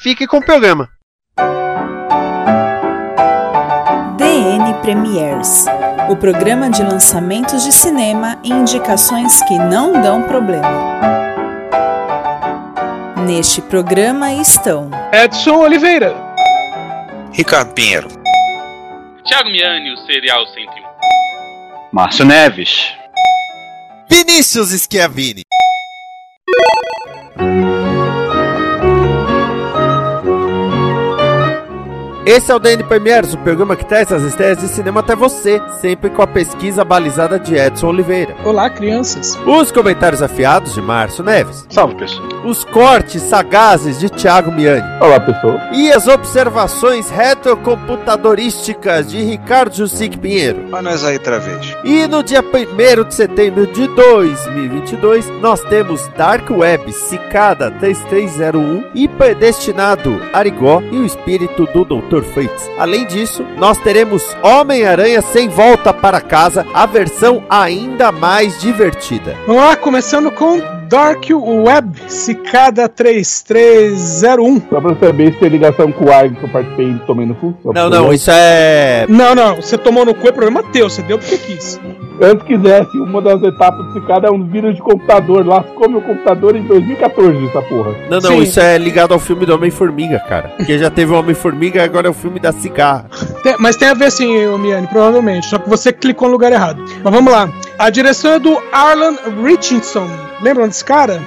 fique com o programa. DN Premiers o programa de lançamentos de cinema e indicações que não dão problema. Neste programa estão Edson Oliveira, Ricardo Pinheiro, Thiago Miani, o Serial 101, Márcio Neves, Vinícius Schiavini. Esse é o DN Premiers, o programa que traz as estreias de cinema até você, sempre com a pesquisa balizada de Edson Oliveira. Olá, crianças. Os comentários afiados de Márcio Neves. Salve, pessoal. Os cortes sagazes de Thiago Miani. Olá, pessoal. E as observações retrocomputadorísticas de Ricardo Jussic Pinheiro. Olha nós aí outra vez. E no dia 1 de setembro de 2022, nós temos Dark Web, Cicada 3301 e Predestinado Arigó e o Espírito do Fates. Além disso, nós teremos Homem-Aranha Sem Volta para Casa, a versão ainda mais divertida. Vamos lá, começando com Dark Web Cicada 3301. Só pra saber se tem ligação com o ARG que eu participei e tomei no cu. Não, não, isso é. Não, não, você tomou no cu é problema teu, você deu porque quis. Antes quisesse, uma das etapas do Cicada é um vírus de computador. Lascou meu computador em 2014, essa porra. Não, não, Sim. isso é ligado ao filme do Homem-Formiga, cara. Porque já teve o Homem-Formiga e agora é o filme da cigarra. Tem- mas tem a ver sim, Miane, provavelmente. Só que você clicou no lugar errado. Mas vamos lá. A direção é do Arlan Richardson. Lembram desse cara?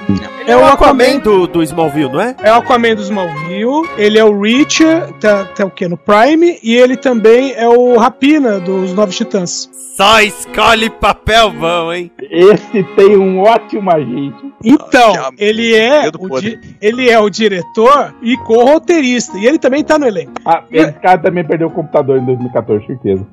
É o Aquaman do, do Smallville, não é? É o Aquaman dos Smallville, ele é o Reacher, tá, tá o quê? No Prime, e ele também é o Rapina dos Novos Titãs. Só escolhe papel bom, hein? Esse tem um ótimo agente. Então, Ah, ele é, o di- ele é o diretor e co-roteirista, e ele também tá no elenco. Ah, esse cara também perdeu o computador em 2014, certeza.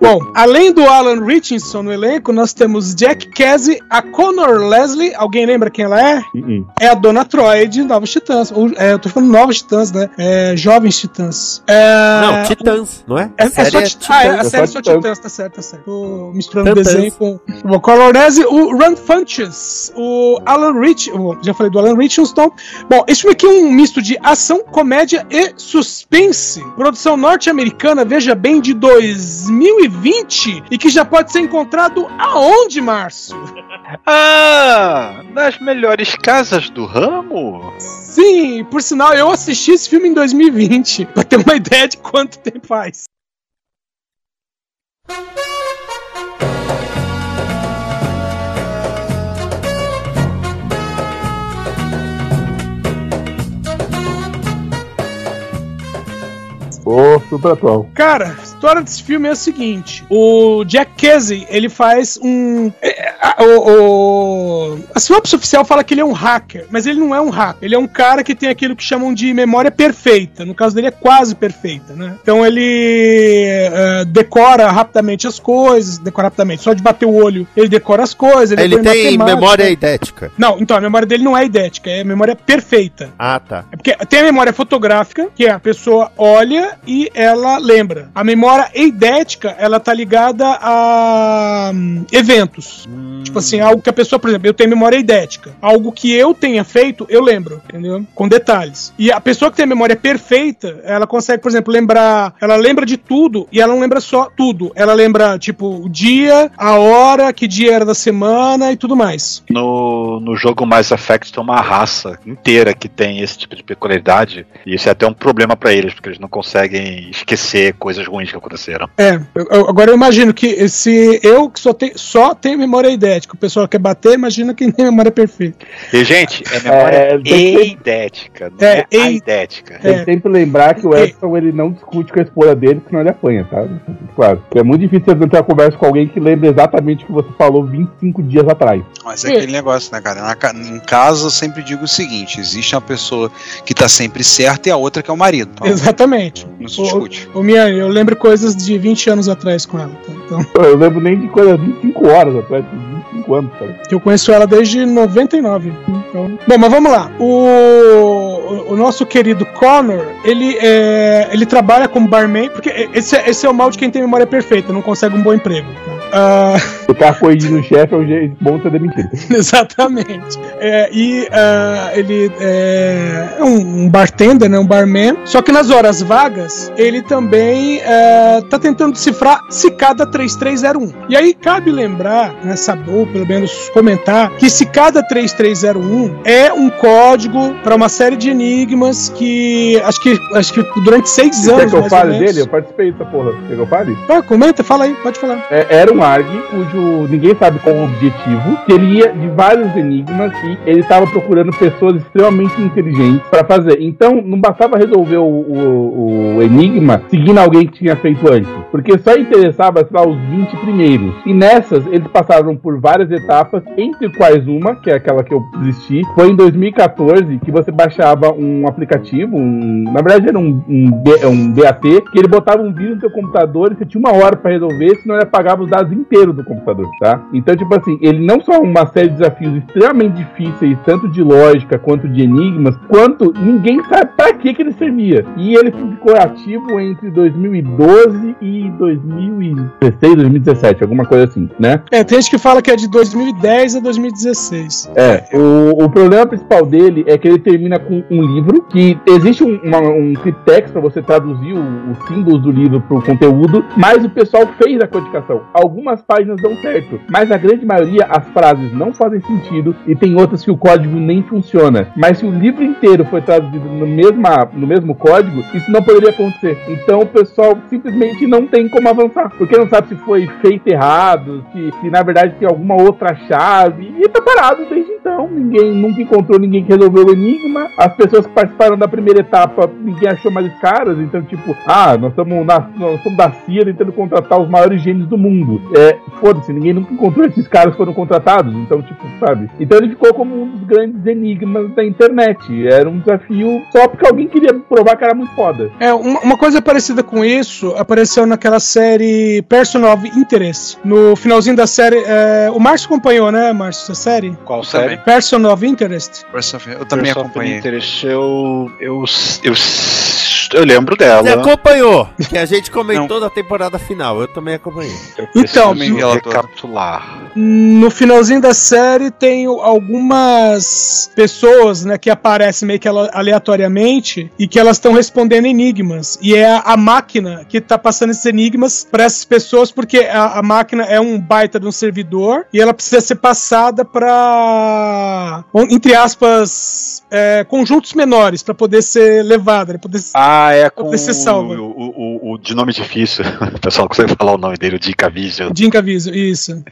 Bom, além do Alan Richardson no elenco, nós temos Jack Casey, a Connor Leslie, alguém lembra quem ela é? Uh-uh. É a Dona Troy de Novos Titãs. Ou, é, eu tô falando Novos Titãs, né? É, Jovens Titãs. É, Não, Titãs, não é? É, A é só é Titãs. Ah, é, a série é só só Titãs. Titãs, tá certo, tá certo. Tô misturando o Titãs. desenho com o Colorese, o Run Funches, o Alan Rich, já falei do Alan Richardson. Bom, esse filme aqui é um misto de ação, comédia e suspense. Produção norte-americana, veja bem, de 2020 e que já pode ser encontrado aonde, Márcio? Ah, nas melhores casas do ramo? Sim, por sinal, eu assisti esse filme em 2020, pra ter uma ideia de quanto tempo faz. Ô, super atual. Cara, história desse filme é a seguinte: o Jack Casey ele faz um. é, a- o, o- a sinopse oficial fala que ele é um hacker, mas ele não é um hacker. Ele é um cara que tem aquilo que chamam de memória perfeita. No caso dele é quase perfeita, né? Então ele é, decora rapidamente as coisas, decora rapidamente, só de bater o olho ele decora as coisas. Ele é em tem memória idética. Não, então a memória dele não é idética, é memória perfeita. Ah, tá. É porque tem a memória fotográfica, que a pessoa olha e ela lembra. A memória eidética, ela tá ligada a hum, eventos. Tipo assim, algo que a pessoa, por exemplo, eu tenho memória eidética. Algo que eu tenha feito, eu lembro, entendeu? Com detalhes. E a pessoa que tem a memória perfeita, ela consegue, por exemplo, lembrar. Ela lembra de tudo e ela não lembra só tudo. Ela lembra, tipo, o dia, a hora, que dia era da semana e tudo mais. No, no jogo Mass Effect tem uma raça inteira que tem esse tipo de peculiaridade. E isso é até um problema pra eles, porque eles não conseguem esquecer coisas ruins que aconteceram. É, eu- agora eu imagino que se eu que só, te- só tenho memória idética, o pessoal quer bater, imagina quem tem memória perfeita. E, gente, é memória É, tem que- eidética, não É, é, ei- aidética. Tem É. que sempre lembrar que o Edson ele não discute com a esposa dele, senão ele apanha, tá? Claro. É muito difícil você ter uma conversa com alguém que lembra exatamente o que você falou 25 dias atrás. Mas é aquele negócio, né, cara? Na em casa eu sempre digo o seguinte: existe uma pessoa que tá sempre certa e a outra que é o marido. Então, Exatamente. não se O- discute. Ô, Miane, eu lembro coisas de 20 anos atrás com ela. tá? Então, Eu lembro nem de coisa 25 horas atrás, 25 anos, cara. eu conheço ela desde 99. Então... Bom, mas vamos lá. O, o nosso querido Connor, ele, é, ele trabalha como barman, porque esse, é- esse é o mal de quem tem memória perfeita, não consegue um bom emprego. tá? Ah, Ficar corrigindo o chefe é um jeito bom de ser demitido. Exatamente. É, e ah, ele é um, um bartender, né, um barman. Só que nas horas vagas, ele também é, tá tentando decifrar Cicada 3301. E aí cabe lembrar, né, saber, ou pelo menos comentar, que Cicada 3301 é um código para uma série de enigmas que acho que acho que durante seis Quer anos que eu fale dele? Eu participei dessa porra. Quer que eu fale? Ah, comenta, fala aí, pode falar. É, era um ARG cujo ninguém sabe qual o objetivo, que ele ia de vários enigmas e ele estava procurando pessoas extremamente inteligentes para fazer. Então, não bastava resolver o, o- o enigma seguindo alguém que tinha feito antes, porque só interessava, sei lá, os 20 primeiros. E nessas, eles passaram por várias etapas, entre quais uma, que é aquela que eu desisti, foi em 2014 que você baixava um aplicativo, um, na verdade era um, um, um DAT, que ele botava um vírus no seu computador e você tinha uma hora para resolver, senão ele apagava os dados inteiros do computador, tá? Então, tipo assim, ele não só uma série de desafios extremamente difíceis, tanto de lógica quanto de enigmas, quanto ninguém sabe pra que que ele servia. E ele ficou ativo entre 2012 e 2016, 2017, alguma coisa assim, né? É, tem gente que fala que é de 2010 a 2016. É, o, o problema principal dele é que ele termina com um livro que existe um, uma, um para você traduzir o- os símbolos do livro pro conteúdo, mas o pessoal fez a codificação. Algumas páginas dão certo, mas a grande maioria as frases não fazem sentido e tem outras que o código nem funciona. Mas se o livro inteiro foi traduzido no, mesma, no mesmo código, isso não poderia acontecer. Então o pessoal simplesmente não tem como avançar, porque não sabe se foi feito errado, se, se na verdade tem alguma outra chave, e tá parado desde então. Ninguém nunca encontrou ninguém que resolveu o enigma. As pessoas que participaram da primeira etapa, ninguém achou mais caras. Então, tipo, ah, nós estamos da CIA tentando contratar os maiores gênios do mundo. É, foda-se, ninguém nunca encontrou esses caras que foram contratados. Então, tipo, sabe? Então ele ficou como um dos grandes enigmas da internet. Era um desafio só porque alguém queria provar que era muito foda. É, uma, uma coisa parecida com isso apareceu naquela série Person of Interest. No finalzinho da série. é, o Márcio acompanhou, né, Márcio, essa série? Qual série? Person of Interest. Person of- Eu também Person of acompanhei. Interest, eu, eu, eu, eu lembro dela. Você acompanhou? Que a gente comentou da temporada final. Eu também acompanhei. Eu Então, toda. recapitular. No finalzinho da série tem algumas pessoas, né, que aparecem meio que ale- aleatoriamente e que elas estão respondendo enigmas. E é a, a máquina que tá passando esses enigmas para essas pessoas porque a, a máquina é um baita de um servidor e ela precisa ser passada para entre aspas é, conjuntos menores para poder ser levada, né, poder Ah, é com salva. o, o, o, o de nome difícil. O pessoal consegue falar o nome dele, o. Jim Caviezel, isso.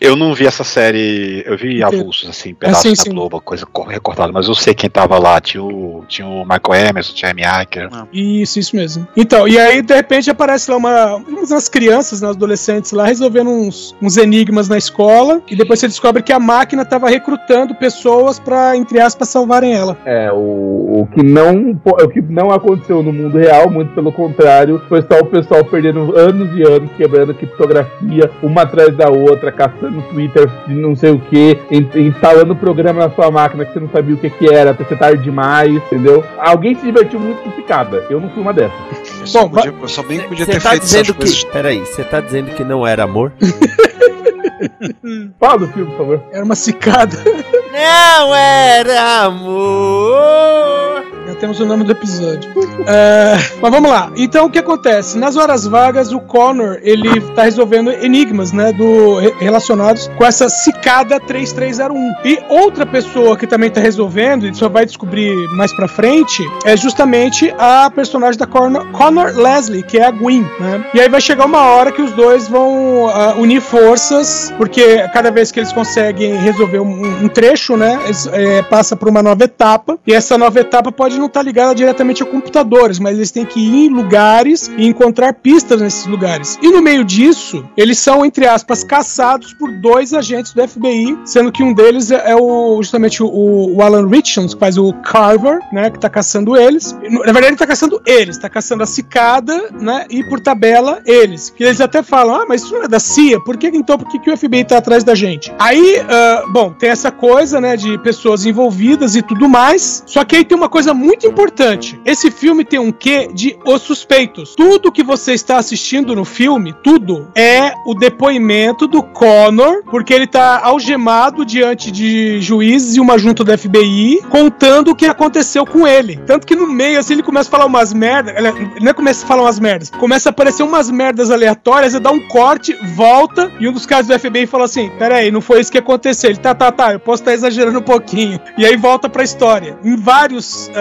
Eu não vi essa série, eu vi avulsos, assim, pedaços sim, na sim. Globo, coisa co- recortada, mas eu sei quem tava lá. Tinha o, tinha o Michael Emerson, tinha a Amy Acker. Isso, isso mesmo. Então, e aí de repente aparece lá uma, umas crianças, né, adolescentes lá, resolvendo uns, uns enigmas na escola, e depois você descobre que a máquina estava recrutando pessoas pra, entre aspas, salvarem ela. É, o, o, que não, o que não aconteceu no mundo real, muito pelo contrário, foi só o pessoal perdendo anos e anos quebrando criptografia, uma atrás da outra, caçando Twitter de não sei o que, instalando programa na sua máquina que você não sabia o que, que era, até ser tarde demais, entendeu? Alguém se divertiu muito com picada. Eu não fui uma dessas. Eu só, Bom, podia- eu só bem podia ter tá feito essas dizendo coisas. que. Peraí, você tá dizendo que não era amor? Fala do filme, por favor. Era uma cicada. Não era amor! Temos o nome do episódio. É, mas vamos lá. Então o que acontece? Nas horas vagas, o Connor ele tá resolvendo enigmas, né? Do, relacionados com essa cicada 3301. E outra pessoa que também tá resolvendo, e só vai descobrir mais pra frente, é justamente a personagem da Connor, Connor Leslie, que é a Gwen, né? E aí vai chegar uma hora que os dois vão uh, unir forças, porque cada vez que eles conseguem resolver um, um trecho, né? Eles, é, passa por uma nova etapa. E essa nova etapa pode não estar tá ligada diretamente a computadores, mas eles têm que ir em lugares e encontrar pistas nesses lugares. E no meio disso, eles são, entre aspas, caçados por dois agentes do FBI, sendo que um deles é, é o, justamente o, o Alan Richards, que faz o Carver, né? Que tá caçando eles. Na verdade, ele tá caçando eles, tá caçando a cicada, né? E por tabela, eles. Que eles até falam, ah, mas isso não é da CIA, por que então por que, que o FBI tá atrás da gente? Aí, uh, bom, tem essa coisa, né, de pessoas envolvidas e tudo mais. Só que aí tem uma coisa muito importante. Esse filme tem um quê de Os Suspeitos. Tudo que você está assistindo no filme, tudo, é o depoimento do Connor, porque ele tá algemado diante de juízes e uma junta do FBI, contando o que aconteceu com ele. Tanto que no meio, assim, ele começa a falar umas merdas. Ele não é começa a falar umas merdas. Começa a aparecer umas merdas aleatórias, e dá um corte, volta, e um dos caras do FBI fala assim: Pera aí, não foi isso que aconteceu. Ele tá, tá, tá, eu posso estar exagerando um pouquinho. E aí volta pra história. Em vários uh,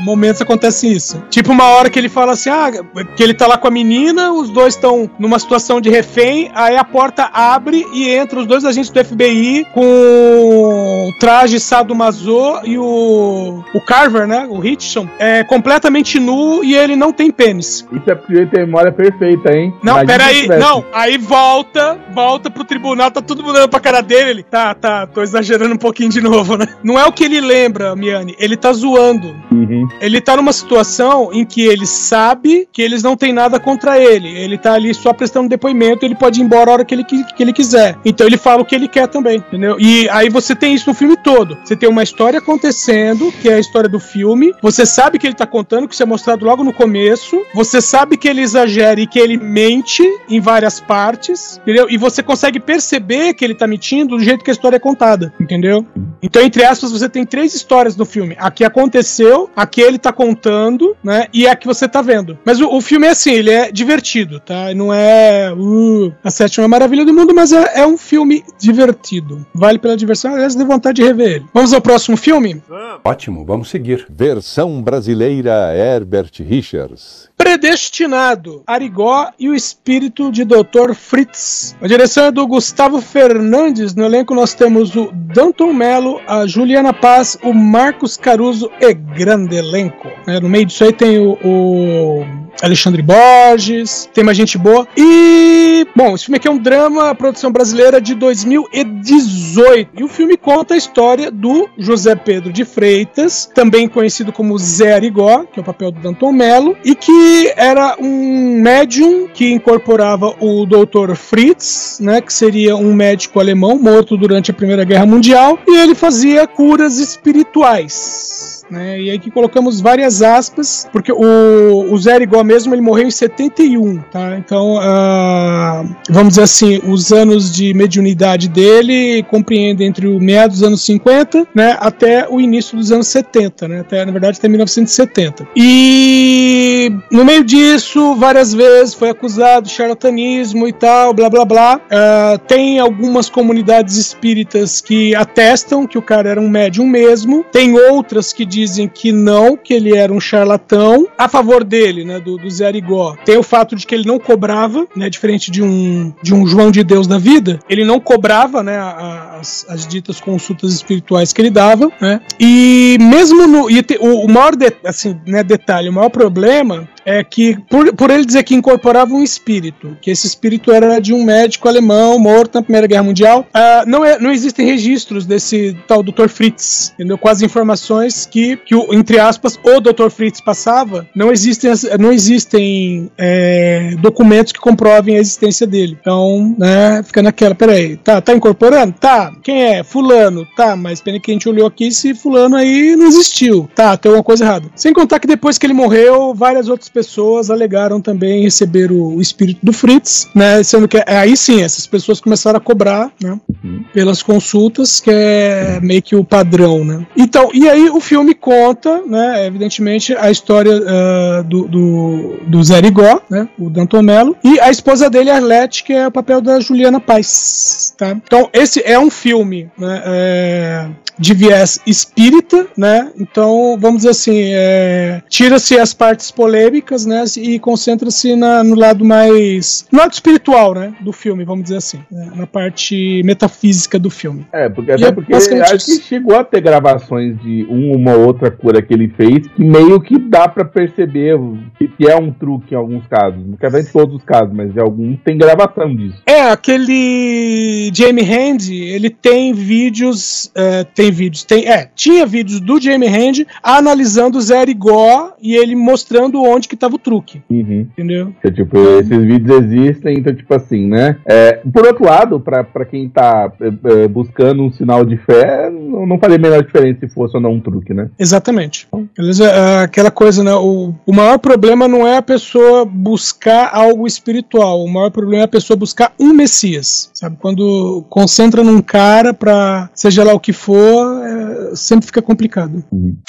momentos acontece isso. Tipo, uma hora que ele fala assim: ah, que ele tá lá com a menina, os dois estão numa situação de refém, aí a porta abre e entra os dois agentes do FBI com o traje sadomaso e o, o Carver, né? O Hitchson, é completamente nu e ele não tem pênis. Isso é porque ele tem memória perfeita, hein? Não, Imagina peraí, não. Aí volta, volta pro tribunal, tá todo mundo olhando pra cara dele. Ele, tá, tá, tô exagerando um pouquinho de novo, né? Não é o que ele lembra, Miane, ele tá zoando. Uhum. Ele tá numa situação em que ele sabe que eles não têm nada contra ele. Ele tá ali só prestando depoimento, ele pode ir embora a hora que ele, que, que ele quiser. Então ele fala o que ele quer também, entendeu? E aí você tem isso no filme todo. Você tem uma história acontecendo, que é a história do filme. Você sabe que ele tá contando, que isso é mostrado logo no começo. Você sabe que ele exagera e que ele mente em várias partes, entendeu? E você consegue perceber que ele tá mentindo do jeito que a história é contada, entendeu? Então, entre aspas, você tem três histórias no filme. A que aconteceu, a que ele tá contando, né? E a que você tá vendo. Mas o, o filme é assim, ele é divertido, tá? Não é uh, a sétima maravilha do mundo, mas é, é um filme divertido. Vale pela diversão, aliás, de vontade de rever ele. Vamos ao próximo filme? Ótimo, vamos seguir. Versão brasileira Herbert Richards. Predestinado, Arigó e o Espírito de Dr. Fritz. A direção é do Gustavo Fernandes. No elenco nós temos o Danton Mello, a Juliana Paz, o Marcos Caruso e grande elenco. É, no meio disso aí tem o, o Alexandre Borges, tem mais gente boa. E, bom, esse filme aqui é um drama, produção brasileira de 2018. E o filme conta a história do José Pedro de Freitas, também conhecido como Zé Arigó, que é o papel do Danton Mello, e que era um médium que incorporava o Dr. Fritz, né, que seria um médico alemão morto durante a Primeira Guerra Mundial, e ele fazia curas espirituais né? E aí que colocamos várias aspas, porque o, o Zé Arigó mesmo ele morreu em 71, tá? Então, uh, vamos dizer assim, os anos de mediunidade dele compreendem entre o meados dos anos 50, né, até o início dos anos 70, né? Até, na verdade, até 1970. E no meio disso, várias vezes foi acusado de charlatanismo e tal, blá blá blá. Uh, tem algumas comunidades espíritas que atestam que o cara era um médium mesmo, tem outras que dizem que não, que ele era um charlatão. A favor dele, né, do, do Zé Arigó, tem o fato de que ele não cobrava, né, diferente de um, de um João de Deus da vida, ele não cobrava, né, as, as ditas consultas espirituais que ele dava, né, e mesmo no, e te, o, o, maior, de, assim, né, detalhe, o maior problema é que, por, por ele dizer que incorporava um espírito, que esse espírito era de um médico alemão morto na Primeira Guerra Mundial, uh, não, é, não existem registros desse tal Dr. Fritz, entendeu? Com as informações que, que o, entre aspas, o Dr. Fritz passava, não existem, não, existem é, documentos que comprovem a existência dele. Então, né, fica naquela, peraí, tá, tá incorporando? Tá. Quem é? Fulano. Tá, mas pena que a gente olhou aqui se fulano aí não existiu. Tá, tem alguma coisa errada. Sem contar que depois que ele morreu, várias outras pessoas alegaram também receber o, o espírito do Fritz, né, sendo que aí sim, essas pessoas começaram a cobrar, né, pelas consultas, que é meio que o padrão, né. Então, e aí o filme conta, né, evidentemente, a história ah, do, do, do Zé Rigó, né, o Danton Mello, e a esposa dele, Arlette, que é o papel da Juliana Paz, tá? Então, esse é um filme, né, é, de viés espírita, né? Então, vamos dizer assim, é, tira-se as partes polêmicas, né? E concentra-se no lado mais. no lado espiritual, né? Do filme, vamos dizer assim. né, na parte metafísica do filme. É, porque, até é porque acho que chegou a ter gravações de uma ou outra cura que ele fez que meio que dá pra perceber que, é um truque em alguns casos. Não quer dizer em todos os casos, mas em alguns tem gravação disso. É, aquele Jamie Hand, ele tem vídeos, é, tem vídeos, tem, é, tinha vídeos do Jamie Hand analisando o Zé Rigó e ele mostrando onde que tava o truque, Uhum. entendeu? Que, tipo, esses vídeos existem, então, tipo assim, né? É, por outro lado, pra, pra quem tá é, é, buscando um sinal de fé, não, não faria a menor diferença se fosse ou não um truque, né? Exatamente. Beleza? É, Aquela coisa, né? O, o maior problema não é a pessoa buscar algo espiritual. O maior problema é a pessoa buscar um Messias. Sabe? Quando concentra num cara pra seja lá o que for, é, sempre fica complicado.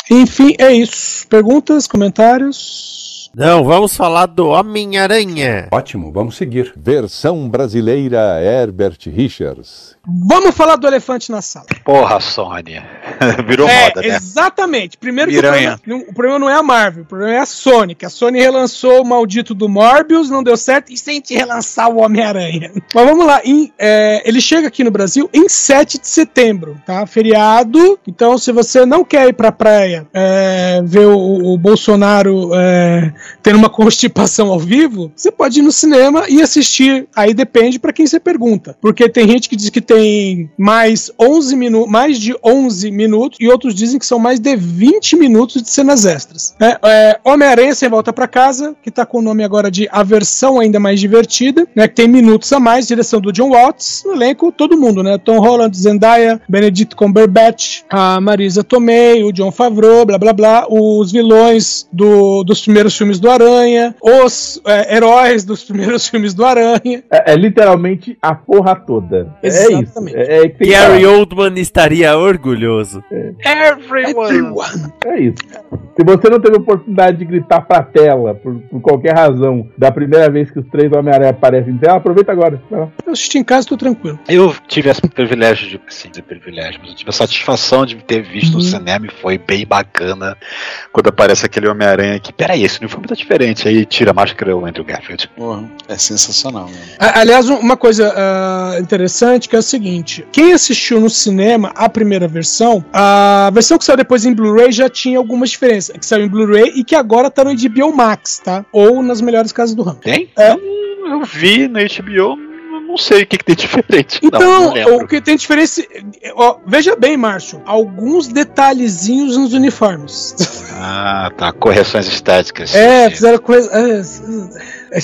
Enfim, é isso. Perguntas, comentários? Não, vamos falar do Homem-Aranha. Ótimo, vamos seguir. Versão brasileira Herbert Richards. Vamos falar do elefante na sala. Porra, Sônia. Virou é, moda, né? exatamente. Primeiro que o problema, não- o problema não é a Marvel, o problema é a Sony, que a Sony relançou o maldito do Morbius, não deu certo, e sente relançar o Homem-Aranha. Mas vamos lá, em, é, ele chega aqui no Brasil em 7 de setembro, tá? Feriado, então se você não quer ir pra praia é, ver o, o Bolsonaro é, tendo uma constipação ao vivo, você pode ir no cinema e assistir, aí depende pra quem você pergunta, porque tem gente que diz que tem mais 11 minutos, mais de 11 minutos, e outros dizem que são mais de 20 minutos de cenas extras. É, é, Homem-Aranha sem volta pra casa, que tá com o nome agora de A Versão Ainda Mais Divertida, né? Que tem minutos a mais, direção do John Watts, no elenco, todo mundo, né? Tom Holland, Zendaya, Benedict Cumberbatch, a Marisa Tomei, o John Favreau, blá blá blá, os vilões do- dos primeiros filmes do Aranha, os é, heróis dos primeiros filmes do Aranha. É, é literalmente a porra toda. É isso. Exatamente. É, é, que tem que Gary. Oldman estaria orgulhoso. Everyone. É isso. Se você não teve oportunidade de gritar pra tela, por, por qualquer razão, da primeira vez que os três Homem-Aranha aparecem em tela, aproveita agora. Vai lá. Eu assisti em casa, tô tranquilo. Eu tive esse privilégio de. Sim, de privilégio, mas eu tive a satisfação de ter visto no Uhum. cinema e foi bem bacana quando aparece aquele Homem-Aranha que, peraí, esse uniforme tá diferente. Aí tira a máscara e o Andrew Garfield. Porra, é sensacional. A- Aliás, um- uma coisa ah, interessante que é o seguinte: quem assistiu no cinema a primeira versão, a versão que saiu depois em Blu-ray já tinha algumas diferenças. Que saiu em Blu-ray e que agora tá no HBO Max, tá? Ou nas melhores casas do ramo. Tem? É. Eu, eu vi na HBO, não- sei o que, que tem diferente. Então, não o que tem diferença. ó, veja bem, Márcio, alguns detalhezinhos nos uniformes. Ah, tá. Correções estéticas. É, fizeram coisa. é, é,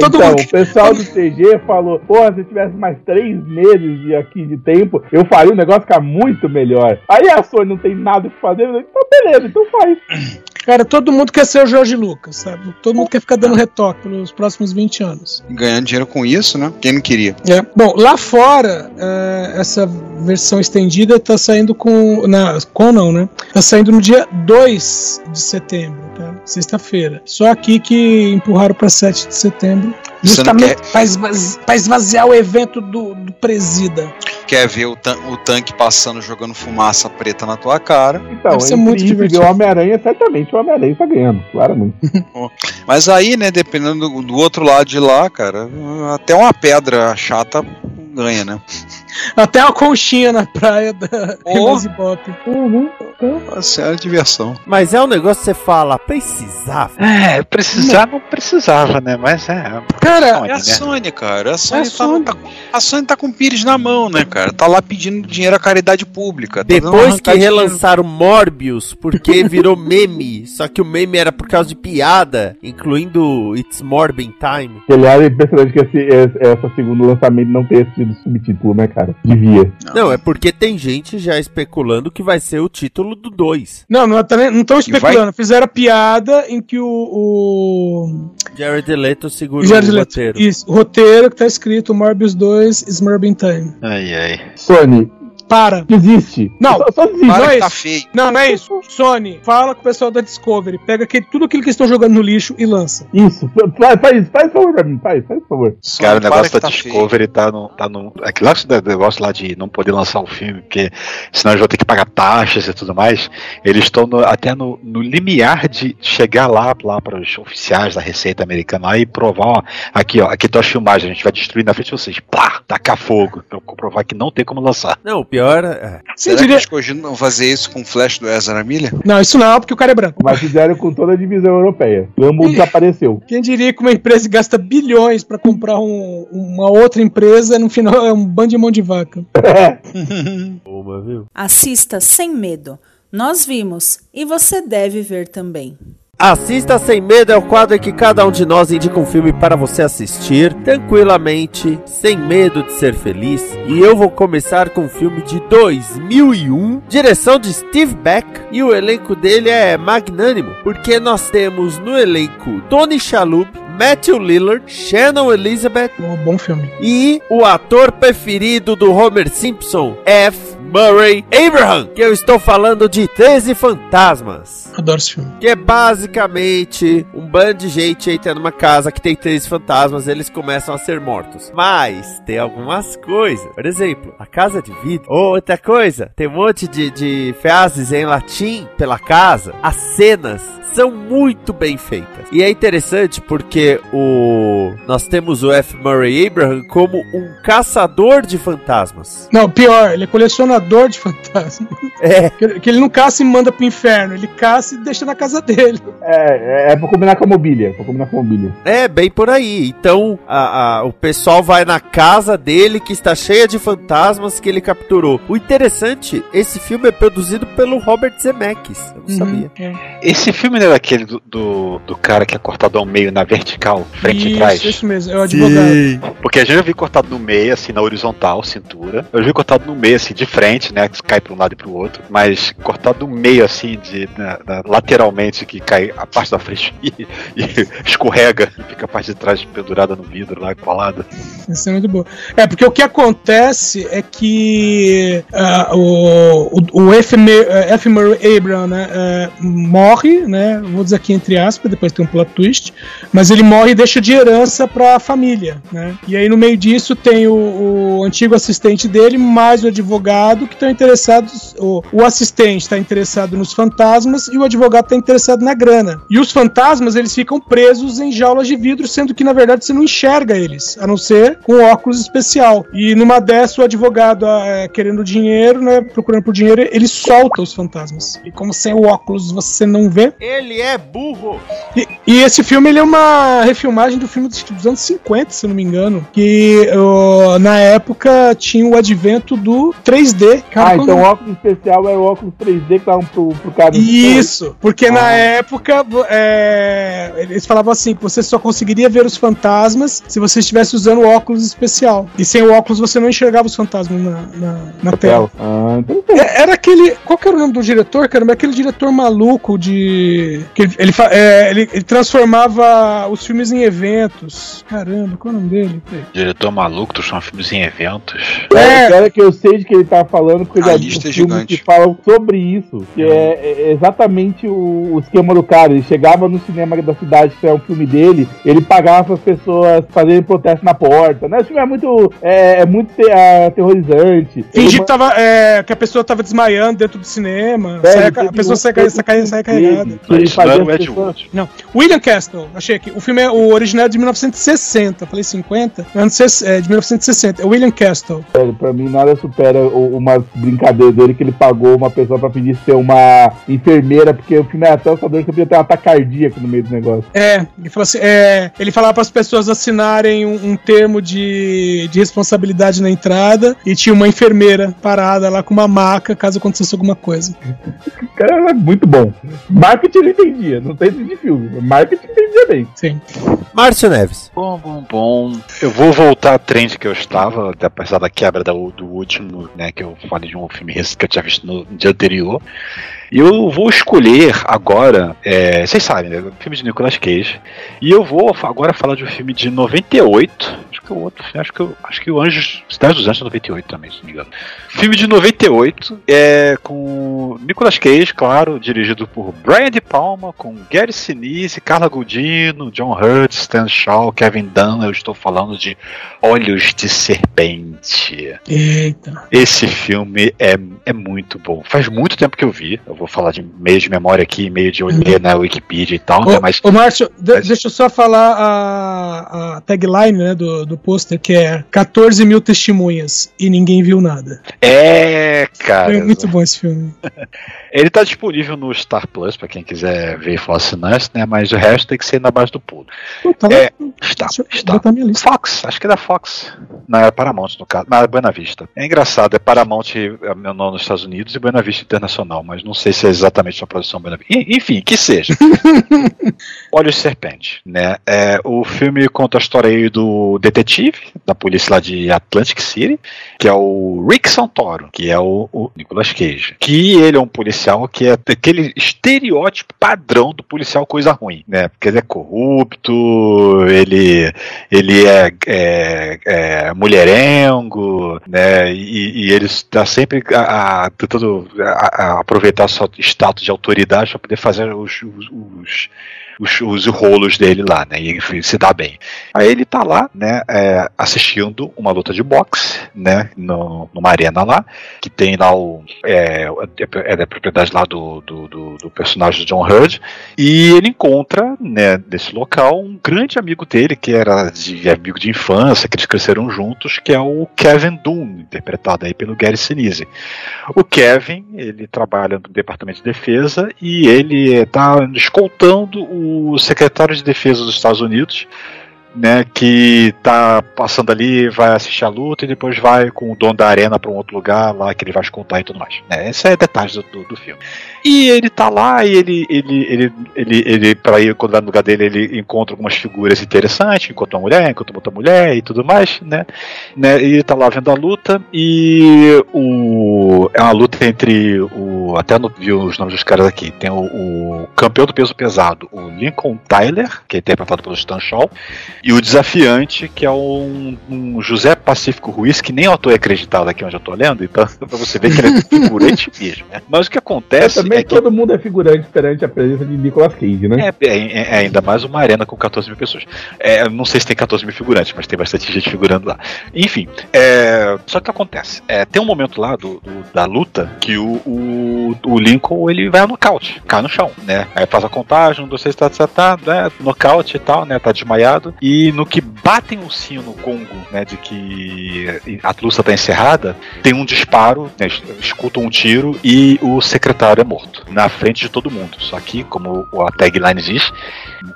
Todo então, mundo- o pessoal do CG falou: Porra, se eu tivesse mais três meses de aqui de tempo, eu faria o negócio ficar muito melhor. Aí a Sony não tem nada o que fazer, eu falei, então beleza, então faz. Cara, todo mundo quer ser o Jorge Lucas, sabe? Todo mundo quer ficar dando retoque pelos próximos 20 anos. Ganhando dinheiro com isso, né? Quem não queria? É. Bom, lá fora, é, essa versão estendida tá saindo com. Na, com não, né? Tá saindo no dia 2 de setembro, tá? Sexta-feira. Só aqui que empurraram pra 7 de setembro. Justamente pra esvaziar o evento do, do presida. Quer ver o, tan- o tanque passando jogando fumaça preta na tua cara. Então, Deve ser muito divertido. ver o Homem-Aranha, certamente o Homem-Aranha tá ganhando, claramente. Mas aí, né, dependendo do, do outro lado de lá, cara, até uma pedra chata ganha, né? Até uma conchinha na praia da Oh. oh. Bop. Uhum. Nossa, era diversão. Mas é um negócio que você fala, precisava. É, precisar não precisava, né? Mas é. Cara, Sony, É a né? Sony, cara. A Sony, É a tá, Sony. tá- a Sony tá com o Pires na mão, né, cara? Tá lá pedindo dinheiro à caridade pública. Tá Depois que de dinheiro. relançaram Morbius, porque virou meme, só que o meme era por causa de piada, incluindo It's Morbin Time. Que, aliás, é impressionante que esse, esse- essa segundo lançamento não tenha sido subtítulo, né, cara? Devia. Não, é porque tem gente já especulando que vai ser o título do 2. Não, não estão E especulando. Fizeram a piada em que o. o Jared Leto segura Jared o Leto- roteiro. Isso, o roteiro que tá escrito Morbius 2 Smurfing Time. Ai, ai. Sony, Para. desiste. Não. Só, só desiste. Não Para é tá isso. feio. Não, não é isso. Sony, fala com o pessoal da Discovery. Pega aquele, tudo aquilo que eles estão jogando no lixo e lança. Isso. Faz, faz, faz favor pra mim, faz, faz favor. Sony, Cara, o para negócio da tá feio. Discovery tá no. Tá no aquele lá- esse negócio lá de não poder lançar o filme, porque senão eles vão ter que pagar taxas e tudo mais. Eles estão no- até no, no limiar de chegar lá, lá para os oficiais da Receita Americana lá e provar, ó, aqui, ó, aqui estão as filmagens, a gente vai destruir na frente de vocês. Pá! Tacar fogo. Pra comprovar que não tem como lançar. Não, o pior é. Você Será que diria... eles cogitam fazer isso com o flash do Ezra Miller? Não, isso não, porque o cara é branco. Mas fizeram com toda a divisão europeia. Gumball desapareceu. Quem diria que uma empresa gasta bilhões pra comprar um- uma outra empresa, no final é um bando de mão de vaca. Assista sem medo. Nós vimos e você deve ver também. Assista Sem Medo é o quadro em que cada um de nós indica um filme para você assistir tranquilamente, sem medo de ser feliz. E eu vou começar com um filme de 2001, direção de Steve Beck, e o elenco dele é magnânimo, porque nós temos no elenco Tony Shalhoub, Matthew Lillard, Shannon Elizabeth Um bom filme. e o ator preferido do Homer Simpson, F. Murray Abraham, que eu estou falando de 13 Fantasmas. Adoro esse filme. Que é basicamente um bando de gente entra numa casa que tem três fantasmas, eles começam a ser mortos. Mas tem algumas coisas. Por exemplo, a casa de vidro. Outra coisa, tem um monte de, de frases em latim pela casa. As cenas são muito bem feitas. E é interessante porque o nós temos o F. Murray Abraham como um caçador de fantasmas. Não, pior, ele é colecionador de fantasmas. É, Que, que ele não caça e manda pro inferno, ele caça e deixa na casa dele. É, é, é pra combinar com a mobília. Pra combinar com a mobília. É, bem por aí. Então, a- a- o pessoal vai na casa dele, que está cheia de fantasmas que ele capturou. O interessante, esse filme é produzido pelo Robert Zemeckis. Eu não sabia. Uhum. Esse filme não daquele do, do, do cara que é cortado ao meio na vertical, frente e Isso, trás? isso mesmo, é o advogado. Porque a gente já vi cortado no meio, assim, na horizontal, cintura. Eu vi cortado no meio, assim, de frente, né? Que cai pra um lado e pro outro. Mas cortado no meio, assim, de, na- na- lateralmente, que cai a parte da frente e, e escorrega e fica a parte de trás pendurada no vidro lá, colada. Isso é muito bom. É, porque o que acontece é que ah, o, o, o F. Murray Abraham né, eh, morre, né? Vou dizer aqui entre aspas, depois tem um plot twist, mas ele morre e deixa de herança pra família, né? E aí no meio disso tem o, o antigo assistente dele, mais o advogado que estão interessados. O, o assistente está interessado nos fantasmas e o advogado está interessado na grana. E os fantasmas eles ficam presos em jaulas de vidro, sendo que na verdade você não enxerga eles, a não ser com óculos especial. E numa dessa o advogado ah, querendo dinheiro, né, procurando por dinheiro, ele solta os fantasmas. E como sem o óculos você não vê. Ele é burro! E, e esse filme ele é uma refilmagem do filme dos, anos 50, se eu não me engano, que na época tinha o advento do 3D. Cara, ah, então o óculos especial é o óculos 3D que estavam pro, pro cara. Isso, porque na Ah. época é, eles falavam assim que você só conseguiria ver os fantasmas se você estivesse usando o óculos especial. E sem o óculos você não enxergava os fantasmas na, na, na tela. Ah, então É, Era aquele. Qual que era o nome do diretor, cara? Era aquele diretor maluco de. Que ele, é, ele- ele transformava os filmes em eventos. Caramba, qual é o nome dele? Diretor maluco, tu chama filmes em eventos. É, cara que eu sei de que ele tá falando, porque já vi lista é filmes gigante. que falam sobre isso. Que é, é exatamente o, o esquema do cara. Ele chegava no cinema da cidade que é um filme dele, ele pagava as pessoas fazerem protesto na porta, né? Esse filme é muito, é, é muito te- é, aterrorizante. Fingir Ele- que, tava, é, que a pessoa tava desmaiando dentro do cinema. É, saia- a pessoa um- sai, teve sai, sai, um sai filme carregada. Isso não Wood. Não. William Castle, achei aqui. O filme é o original é de 1960. Falei 50, mas não é de 1960. É William Castle. Sério, pra mim nada supera umas brincadeiras dele que ele pagou uma pessoa pra pedir ser uma enfermeira, porque o filme é tão assustador que eu podia ter um ataque cardíaco no meio do negócio. É, ele falou assim, é, ele falava para as pessoas assinarem um, um termo de, de responsabilidade na entrada e tinha uma enfermeira parada lá com uma maca caso acontecesse alguma coisa. O cara é muito bom. Marketing ele entendia, não tem de filme. Marketing entendia bem. Sim. Márcio Neves. Bom, bom, bom. Eu vou voltar à trend que eu estava, até apesar da quebra da- do último, né? Que eu falei de um filme que eu tinha visto no dia anterior. E eu vou escolher agora, é, vocês sabem, né? O filme de Nicolas Cage. E eu vou agora falar de um filme de 98. Acho que é o outro filme, acho que, eu, acho que o Anjos. Cidade dos Anjos é 98 também, se não me engano. Filme de 98, é com Nicolas Cage, claro, dirigido por Brian De Palma, com Gary Sinise, Carla Gudino, John Hurt, Stan Shaw, Kevin Dunn. Eu estou falando de Olhos de Serpente. Eita. Esse filme é, é muito bom. Faz muito tempo que eu vi. Eu vou falar de meio de memória aqui, meio de olhar na Wikipedia e tal, né? Ô, Mas ô Márcio, mas- deixa eu só falar a, a tagline né, do, do pôster, que é 14 mil testemunhas e ninguém viu nada. é, cara. Foi muito bom esse filme. Ele tá disponível no Star Plus, pra quem quiser ver e for assinante, né? Mas o resto tem que ser na base do pulo. Lá, É, está, está. Fox, acho que é da Fox. Não, era Paramount no caso. Não, era Buena Vista. É engraçado, é Paramount é meu nome nos Estados Unidos e Buena Vista Internacional, mas não sei se é exatamente uma produção Buena Vista. En- Enfim, que seja. Olhos Serpente, né? É, o filme conta a história aí do detetive da polícia lá de Atlantic City, que é o Rick Santoro, que é o, o Nicolas Cage. Que ele é um policial que é aquele estereótipo padrão do policial coisa ruim, né? Porque ele é corrupto, ele, ele é, é, é mulherengo, né? E, e ele está sempre a- a- tentando a- a aproveitar seu status de autoridade para poder fazer os, os, os os, os rolos dele lá, né? E enfim, se dá bem. Aí ele tá lá, né? é, assistindo uma luta de boxe, né? No, numa arena lá, que tem lá o. É, é da lá do, do, do, do personagem John Hurd. E ele encontra, né, nesse local, um grande amigo dele, que era de, amigo de infância, que eles cresceram juntos, que é o Kevin Dunn, interpretado aí pelo Gary Sinise. O Kevin, ele trabalha no Departamento de Defesa e ele está escoltando o secretário de Defesa dos Estados Unidos, né, que tá passando ali, vai assistir a luta e depois vai com o dono da arena para um outro lugar lá que ele vai escoltar e tudo mais. Né, esse é detalhes do, do, do filme. E ele tá lá e ele, ele, ele, ele, ele para ir quando vai no lugar dele, ele encontra algumas figuras interessantes, encontra uma mulher, encontra outra mulher e tudo mais, né? né? E ele tá lá vendo a luta e o é uma luta entre o até não viu os nomes dos caras aqui. Tem o, o campeão do peso pesado, o Lincoln Tyler, que é interpretado pelo Stan Shaw, e o desafiante, que é um, um José Pacífico Ruiz, que nem o autor é acreditado aqui onde eu tô lendo, então pra você ver que ele é figurante mesmo. Né? Mas o que acontece Também é que todo mundo é figurante perante a presença de Nicolas Cage, né? é, é- é ainda mais uma arena com 14 mil pessoas. É, não sei se tem 14 mil figurantes, mas tem bastante gente figurando lá. Enfim, é, só que acontece. É, tem um momento lá do, do- da luta que o, o, o Lincoln ele vai ao nocaute, cai no chão, né? Aí faz a contagem, um, dois, três, tá, tá, tá, né? Nocaute e tal, né? Tá desmaiado. E no que batem o sino no Congo, né? De que a luta tá encerrada, tem um disparo, né, escutam um tiro e o secretário é morto. Na frente de todo mundo. Só que, como a tagline diz,